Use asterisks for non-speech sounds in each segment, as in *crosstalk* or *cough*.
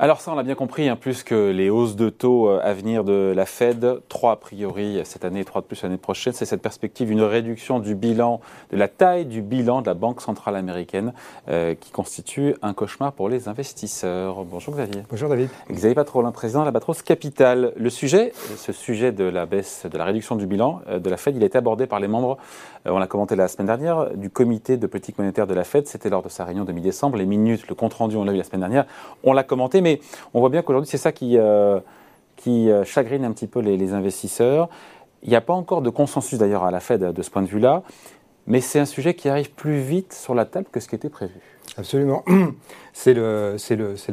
alors ça, on l'a bien compris, hein, plus que les hausses de taux euh, à venir de la Fed, 3 a priori cette année et 3 de plus l'année prochaine, c'est cette perspective d'une réduction du bilan, de la taille du bilan de la Banque centrale américaine euh, qui constitue un cauchemar pour les investisseurs. Bonjour Xavier. Bonjour David. Xavier Patrolin, président de la Batros Capital. Le sujet, ce sujet de la baisse, de la réduction du bilan euh, de la Fed, il a été abordé par les membres, on l'a commenté la semaine dernière, du comité de politique monétaire de la Fed. C'était lors de sa réunion de mi-décembre. Les minutes, le compte rendu, on l'a vu la semaine dernière. On l'a commenté, mais on voit bien qu'aujourd'hui, c'est ça qui, euh, euh, chagrine un petit peu les, investisseurs. Il n'y a pas encore de consensus d'ailleurs à la Fed de ce point de vue-là, mais c'est un sujet qui arrive plus vite sur la table que ce qui était prévu. Absolument. *clears throat* C'est le,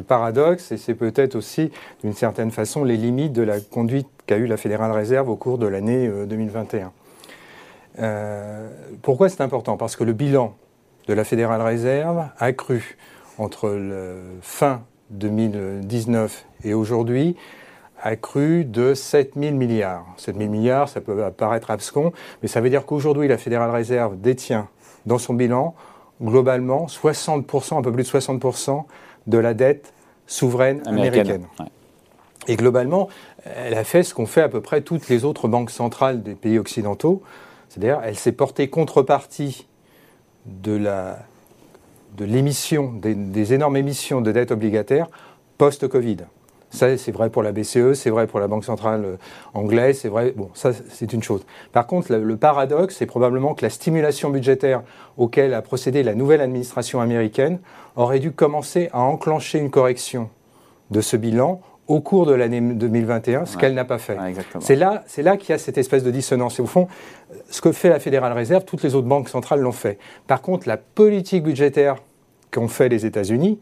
paradoxe et c'est peut-être aussi, d'une certaine façon, les limites de la conduite qu'a eue la Fédérale Réserve au cours de l'année 2021. Euh, pourquoi c'est important? Parce que le bilan de la Fédérale Réserve a cru entre le fin 2019 et aujourd'hui a cru de 7 000 milliards. 7 000 milliards, ça peut paraître abscon, mais ça veut dire qu'aujourd'hui, la Fédérale Réserve détient dans son bilan, globalement, 60%, un peu plus de 60% de la dette souveraine américaine. Et globalement, elle a fait ce qu'ont fait à peu près toutes les autres banques centrales des pays occidentaux, c'est-à-dire elle s'est portée contrepartie de la de l'émission, des, énormes émissions de dettes obligataires post-Covid. Ça, c'est vrai pour la BCE, c'est vrai pour la Banque centrale euh, anglaise, c'est vrai. Bon, ça, c'est une chose. Par contre, le, paradoxe, c'est probablement que la stimulation budgétaire auquel a procédé la nouvelle administration américaine aurait dû commencer à enclencher une correction de ce bilan au cours de l'année 2021, ce qu'elle n'a pas fait. c'est là, c'est là qu'il y a cette espèce de dissonance. Et au fond, ce que fait la Fédérale Réserve, toutes les autres banques centrales l'ont fait. Par contre, la politique budgétaire qu'ont fait les États-Unis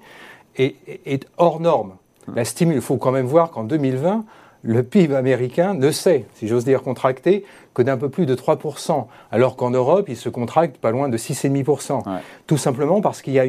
est, hors norme. La stimule, il faut quand même voir qu'en 2020, le PIB américain ne sait, si j'ose dire, contracter que d'un peu plus de 3%, alors qu'en Europe, il se contracte pas loin de 6,5%. Tout simplement parce qu'il y a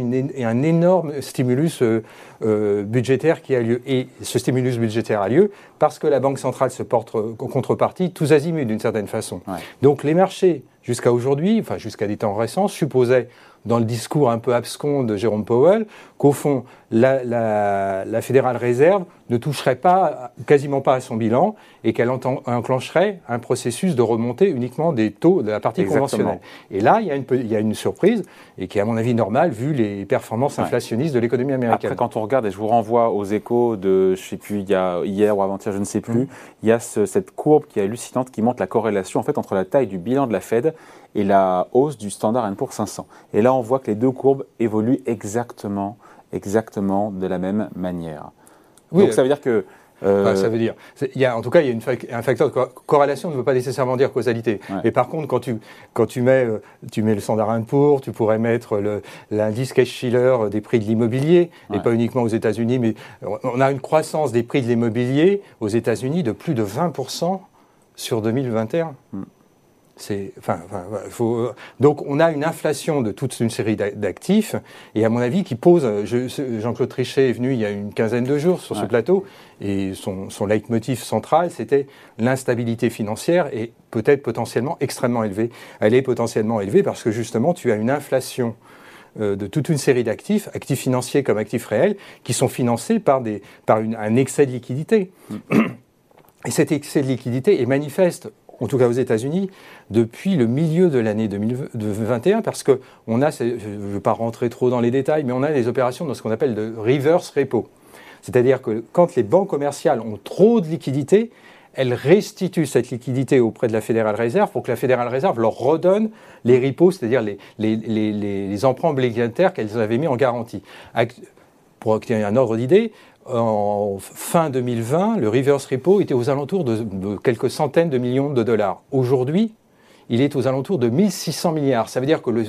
un énorme stimulus euh, euh, budgétaire qui a lieu. Et ce stimulus budgétaire a lieu parce que la Banque centrale se porte en contrepartie tous azimuts d'une certaine façon. Donc les marchés, jusqu'à aujourd'hui, enfin jusqu'à des temps récents, supposaient dans le discours un peu abscon de Jérôme Powell qu'au fond, la, la, Fédérale Réserve ne toucherait pas, quasiment pas à son bilan et qu'elle enclencherait un processus de remontée uniquement des taux de la partie conventionnelle. Et là, il y, a une, il y, a une, surprise et qui est à mon avis normale vu les performances inflationnistes de l'économie américaine. Après, quand on regarde, et je vous renvoie aux échos de, je ne sais plus, il y a hier ou avant-hier, je ne sais plus, mmh. il y a cette courbe qui est hallucinante qui montre la corrélation en fait entre la taille du bilan de la Fed et la hausse du standard Poor's 500. Et là, on voit que les deux courbes évoluent exactement, exactement de la même manière. Donc ça veut dire que euh, ça veut dire, il y a, en tout cas, il y a une, un facteur de corrélation ne veut pas nécessairement dire causalité. Mais par contre, quand tu, quand tu mets, euh, tu mets le standard Poor's, tu pourrais mettre l'indice Case-Shiller des prix de l'immobilier, et pas uniquement aux États-Unis, mais on a une croissance des prix de l'immobilier aux États-Unis de plus de 20% sur 2021. Enfin, faut, donc on a une inflation de toute une série d'actifs et à mon avis qui pose. Jean-Claude Trichet est venu il y a une quinzaine de jours sur ce plateau et son, son leitmotiv central c'était l'instabilité financière et peut-être potentiellement extrêmement élevée. Elle est potentiellement élevée parce que justement tu as une inflation euh, de toute une série d'actifs, actifs financiers comme actifs réels, qui sont financés par, des, par une, un excès de liquidité. Mm. Et cet excès de liquidité est manifeste en tout cas aux États-Unis, depuis le milieu de l'année 2021, parce qu'on a, je ne veux pas rentrer trop dans les détails, mais on a des opérations dans ce qu'on appelle de reverse repo. C'est-à-dire que quand les banques commerciales ont trop de liquidités, elles restituent cette liquidité auprès de la Fédérale Réserve pour que la Fédérale Réserve leur redonne les repos, c'est-à-dire les, les, emprunts obligataires qu'elles avaient mis en garantie. Pour obtenir un ordre d'idée, en fin 2020, le reverse repo était aux alentours de, quelques centaines de millions de dollars. Aujourd'hui, il est aux alentours de 1600 milliards. Ça veut dire que le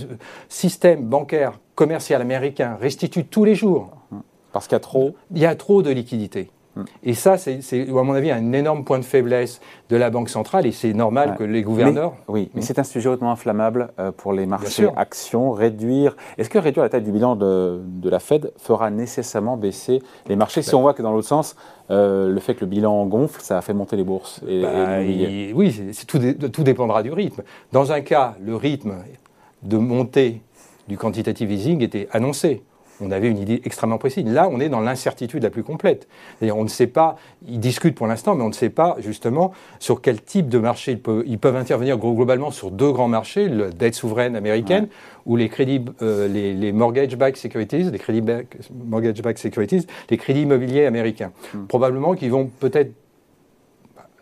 système bancaire commercial américain restitue tous les jours. Parce qu'il y a trop Il y a trop de liquidités. Et ça, c'est, à mon avis, un énorme point de faiblesse de la Banque centrale, et c'est normal que les gouverneurs... oui, mais c'est un sujet hautement inflammable euh, pour les marchés actions. Réduire... Est-ce que réduire la taille du bilan de, la Fed fera nécessairement baisser les marchés? Si on voit que dans l'autre sens, euh, le fait que le bilan gonfle, ça a fait monter les bourses et, bah, Oui, tout, tout dépendra du rythme. Dans un cas, le rythme de montée du quantitative easing était annoncé on avait une idée extrêmement précise. Là, on est dans l'incertitude la plus complète. on ne sait pas, ils discutent pour l'instant, mais on ne sait pas justement sur quel type de marché ils peuvent, ils peuvent intervenir globalement sur deux grands marchés, la dette souveraine américaine ou les crédits, euh, les, mortgage-backed securities, les crédits mortgage-backed securities, les crédits immobiliers américains. Hmm. Probablement qu'ils vont peut-être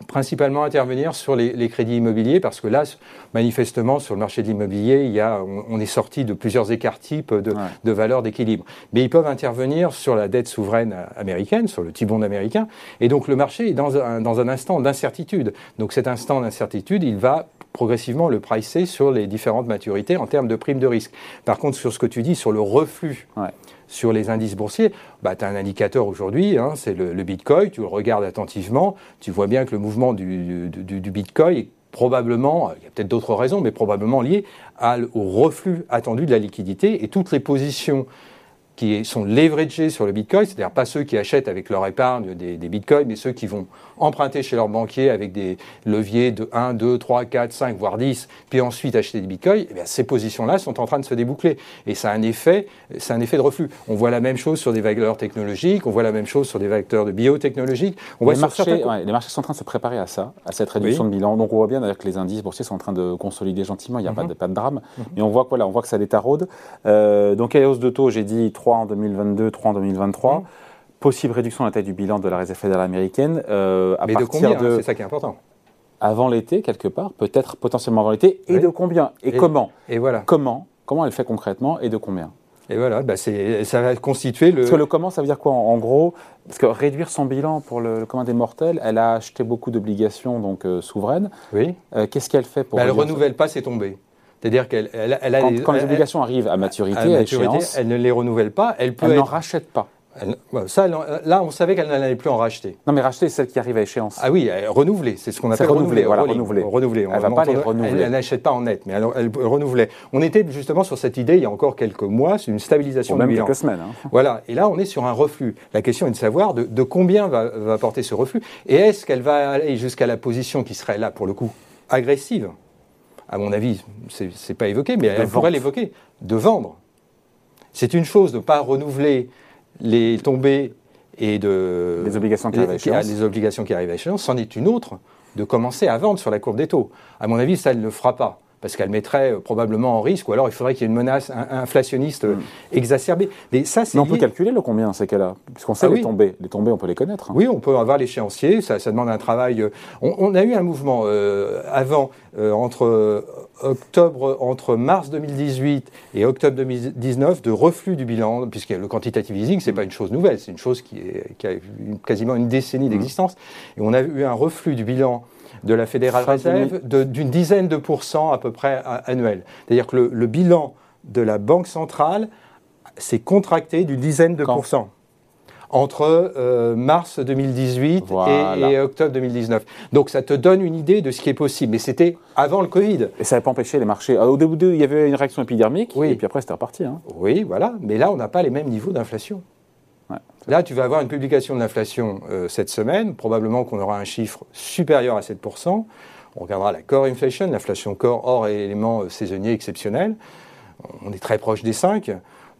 principalement intervenir sur les, crédits immobiliers parce que là, manifestement, sur le marché de l'immobilier, il y a, on, est sorti de plusieurs écarts types de, de valeurs d'équilibre. Mais ils peuvent intervenir sur la dette souveraine américaine, sur le T-bond américain. Et donc le marché est dans un, dans un instant d'incertitude. Donc cet instant d'incertitude, il va progressivement le pricer sur les différentes maturités en termes de primes de risque. Par contre, sur ce que tu dis, sur le reflux sur les indices boursiers, bah, tu as un indicateur aujourd'hui, hein, c'est le, Bitcoin, tu le regardes attentivement, tu vois bien que le mouvement du, du, Bitcoin est probablement, il y a peut-être d'autres raisons, mais probablement lié au reflux attendu de la liquidité et toutes les positions qui sont leveragés sur le Bitcoin, c'est-à-dire pas ceux qui achètent avec leur épargne des, des, Bitcoins, mais ceux qui vont emprunter chez leur banquier avec des leviers de 1, 2, 3, 4, 5, voire 10, puis ensuite acheter des Bitcoins, eh bien, ces positions-là sont en train de se déboucler. Et ça a un effet, c'est un effet de reflux. On voit la même chose sur des valeurs technologiques, on voit la même chose sur des vecteurs de biotechnologie. On les, marchés, les marchés sont en train de se préparer à ça, à cette réduction de bilan. Donc on voit bien que les indices boursiers sont en train de consolider gentiment, il n'y a pas, mhm. de, pas, de, drame. Mais on voit, voilà, on voit que ça détaraude. Euh, donc les hausses de taux, j'ai dit 3 en 2022, 3 en 2023. Mmh. Possible réduction de la taille du bilan de la réserve fédérale américaine. Euh, à Mais de combien C'est ça qui est important. Avant l'été, quelque part, peut-être potentiellement avant l'été. Et de combien Et, comment? Et voilà. Comment? Comment elle fait concrètement et de combien? Et voilà, bah ça va constituer le. Parce que le comment, ça veut dire quoi en, gros? Parce que réduire son bilan pour le, commun des mortels, elle a acheté beaucoup d'obligations donc euh, souveraines. Oui. Euh, qu'est-ce qu'elle fait pour. Bah, elle ne renouvelle pas ses tombées. C'est-à-dire qu'elle elle, a quand, les obligations arrivent à maturité, à, maturité elle ne les renouvelle pas. Elle peut. Elle n'en rachète pas. ça, là, on savait qu'elle n'allait plus en racheter. Non, mais racheter, c'est celle qui arrive à échéance. Ah oui, renouveler, c'est ce qu'on appelle renouveler. Voilà, renouveler. renouveler. Elle ne va pas les renouveler. Elle n'achète pas en net, mais elle, elle, renouvelait. On était justement sur cette idée il y a encore quelques mois, c'est une stabilisation Ou même quelques semaines. Hein. Voilà, et là, on est sur un reflux. La question est de savoir de, de combien va, va porter ce reflux, et est-ce qu'elle va aller jusqu'à la position qui serait là, pour le coup, agressive? À mon avis, ce n'est pas évoqué, mais elle pourrait l'évoquer, de vendre. C'est une chose de ne pas renouveler les tombées et de... Les obligations qui arrivent à échéance. Les obligations qui arrivent à échéance, c'en est une autre de commencer à vendre sur la courbe des taux. À mon avis, ça, elle ne le fera pas parce qu'elle mettrait euh, probablement en risque, ou alors il faudrait qu'il y ait une menace inflationniste euh, mm. exacerbée. Mais ça, c'est. on peut calculer le combien ces cas-là, puisqu'on sait ah les tombées. Les tombées, on peut les connaître. Hein. Oui, on peut avoir l'échéancier. Ça, ça, demande un travail. Euh, on, a eu un mouvement avant entre octobre, entre mars 2018 et octobre 2019 de reflux du bilan, puisque le quantitative easing, c'est n'est mm. pas une chose nouvelle, c'est une chose qui, est, qui a quasiment une décennie mm. d'existence. Et on a eu un reflux du bilan de la Fédérale Réserve d'une dizaine de pourcents à peu près annuel. C'est-à-dire que le, bilan de la Banque centrale s'est contracté d'une dizaine de pourcents entre euh, mars 2018 et, octobre 2019. Donc ça te donne une idée de ce qui est possible. Mais c'était avant le Covid. Et ça n'a pas empêché les marchés. Au début, il y avait une réaction épidermique, oui. et puis après c'était reparti. Hein. Oui, voilà. Mais là, on n'a pas les mêmes niveaux d'inflation. Là, tu vas avoir une publication de l'inflation euh, cette semaine. Probablement qu'on aura un chiffre supérieur à 7%. On regardera la core inflation, l'inflation core hors éléments euh, saisonniers exceptionnels. On est très proche des 5.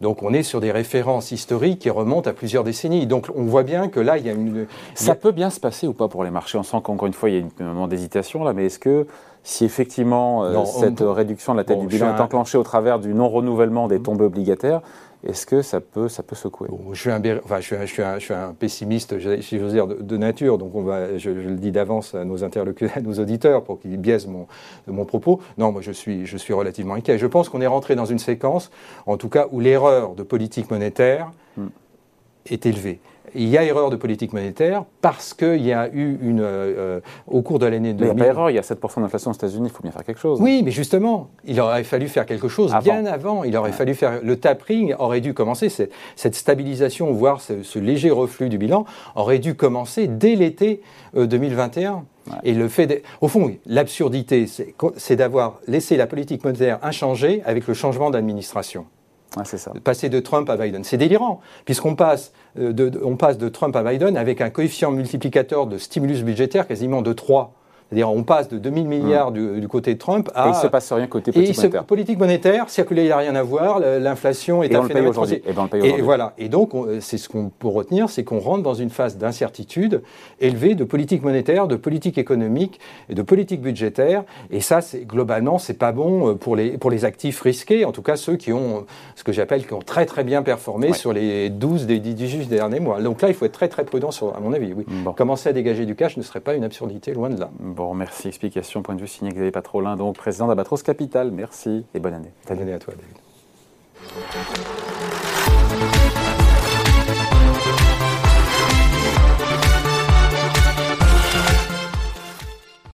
Donc on est sur des références historiques qui remontent à plusieurs décennies. Donc on voit bien que là, il y a une... Ça peut bien se passer ou pas pour les marchés? On sent qu'encore une fois, il y a un moment d'hésitation là, mais est-ce que si effectivement euh, cette réduction de la tête du bilan est enclenchée au travers du non-renouvellement des tombées obligataires, est-ce que ça peut, ça peut secouer? Je, suis un, enfin, je, suis un, je, suis un, je, suis un, pessimiste, si j'ose dire, de, nature, donc on va, je, le dis d'avance à nos interlocuteurs, à nos auditeurs, pour qu'ils biaisent mon, mon propos. Non, moi je suis, je suis relativement inquiet. Je pense qu'on est rentré dans une séquence, en tout cas, où l'erreur de politique monétaire hmm. est élevée il y a erreur de politique monétaire parce qu'il y a eu une. Euh, au cours de l'année 2000. Mais il n'y a pas erreur, il y a 7% d'inflation aux États-Unis, il faut bien faire quelque chose. Oui, mais justement, il aurait fallu faire quelque chose bien avant. Il aurait fallu faire. Le tapering aurait dû commencer, cette stabilisation, voire ce, léger reflux du bilan, aurait dû commencer dès l'été 2021. Euh, Et le fait. Au fond, l'absurdité, c'est d'avoir laissé la politique monétaire inchangée avec le changement d'administration. Ça. Passer de Trump à Biden. C'est délirant, puisqu'on passe euh, on passe de Trump à Biden avec un coefficient multiplicateur de stimulus budgétaire quasiment de 3 C'est-à-dire, on passe de 2000 milliards du, du, côté de Trump à. Et il ne se passe rien côté politique monétaire. politique monétaire, circuler, il n'y a rien à voir, l'inflation est et on paye aujourd'hui. Et, et voilà. Et donc, c'est ce qu'on peut retenir, c'est qu'on rentre dans une phase d'incertitude élevée de politique monétaire, de politique économique et de politique budgétaire. Et ça, globalement, c'est pas bon euh, pour les, pour les actifs risqués, en tout cas ceux qui ont, ce que j'appelle, qui ont très très bien performé sur les 12 des 18 derniers mois. Donc là, il faut être très très prudent, sur, à mon avis. Oui. Commencer à dégager du cash ne serait pas une absurdité, loin de là. Bon, merci. Explication, point de vue signé Xavier Patrolin, donc président d'Abatros Capital. Merci et bonne année. Bonne année à toi, David.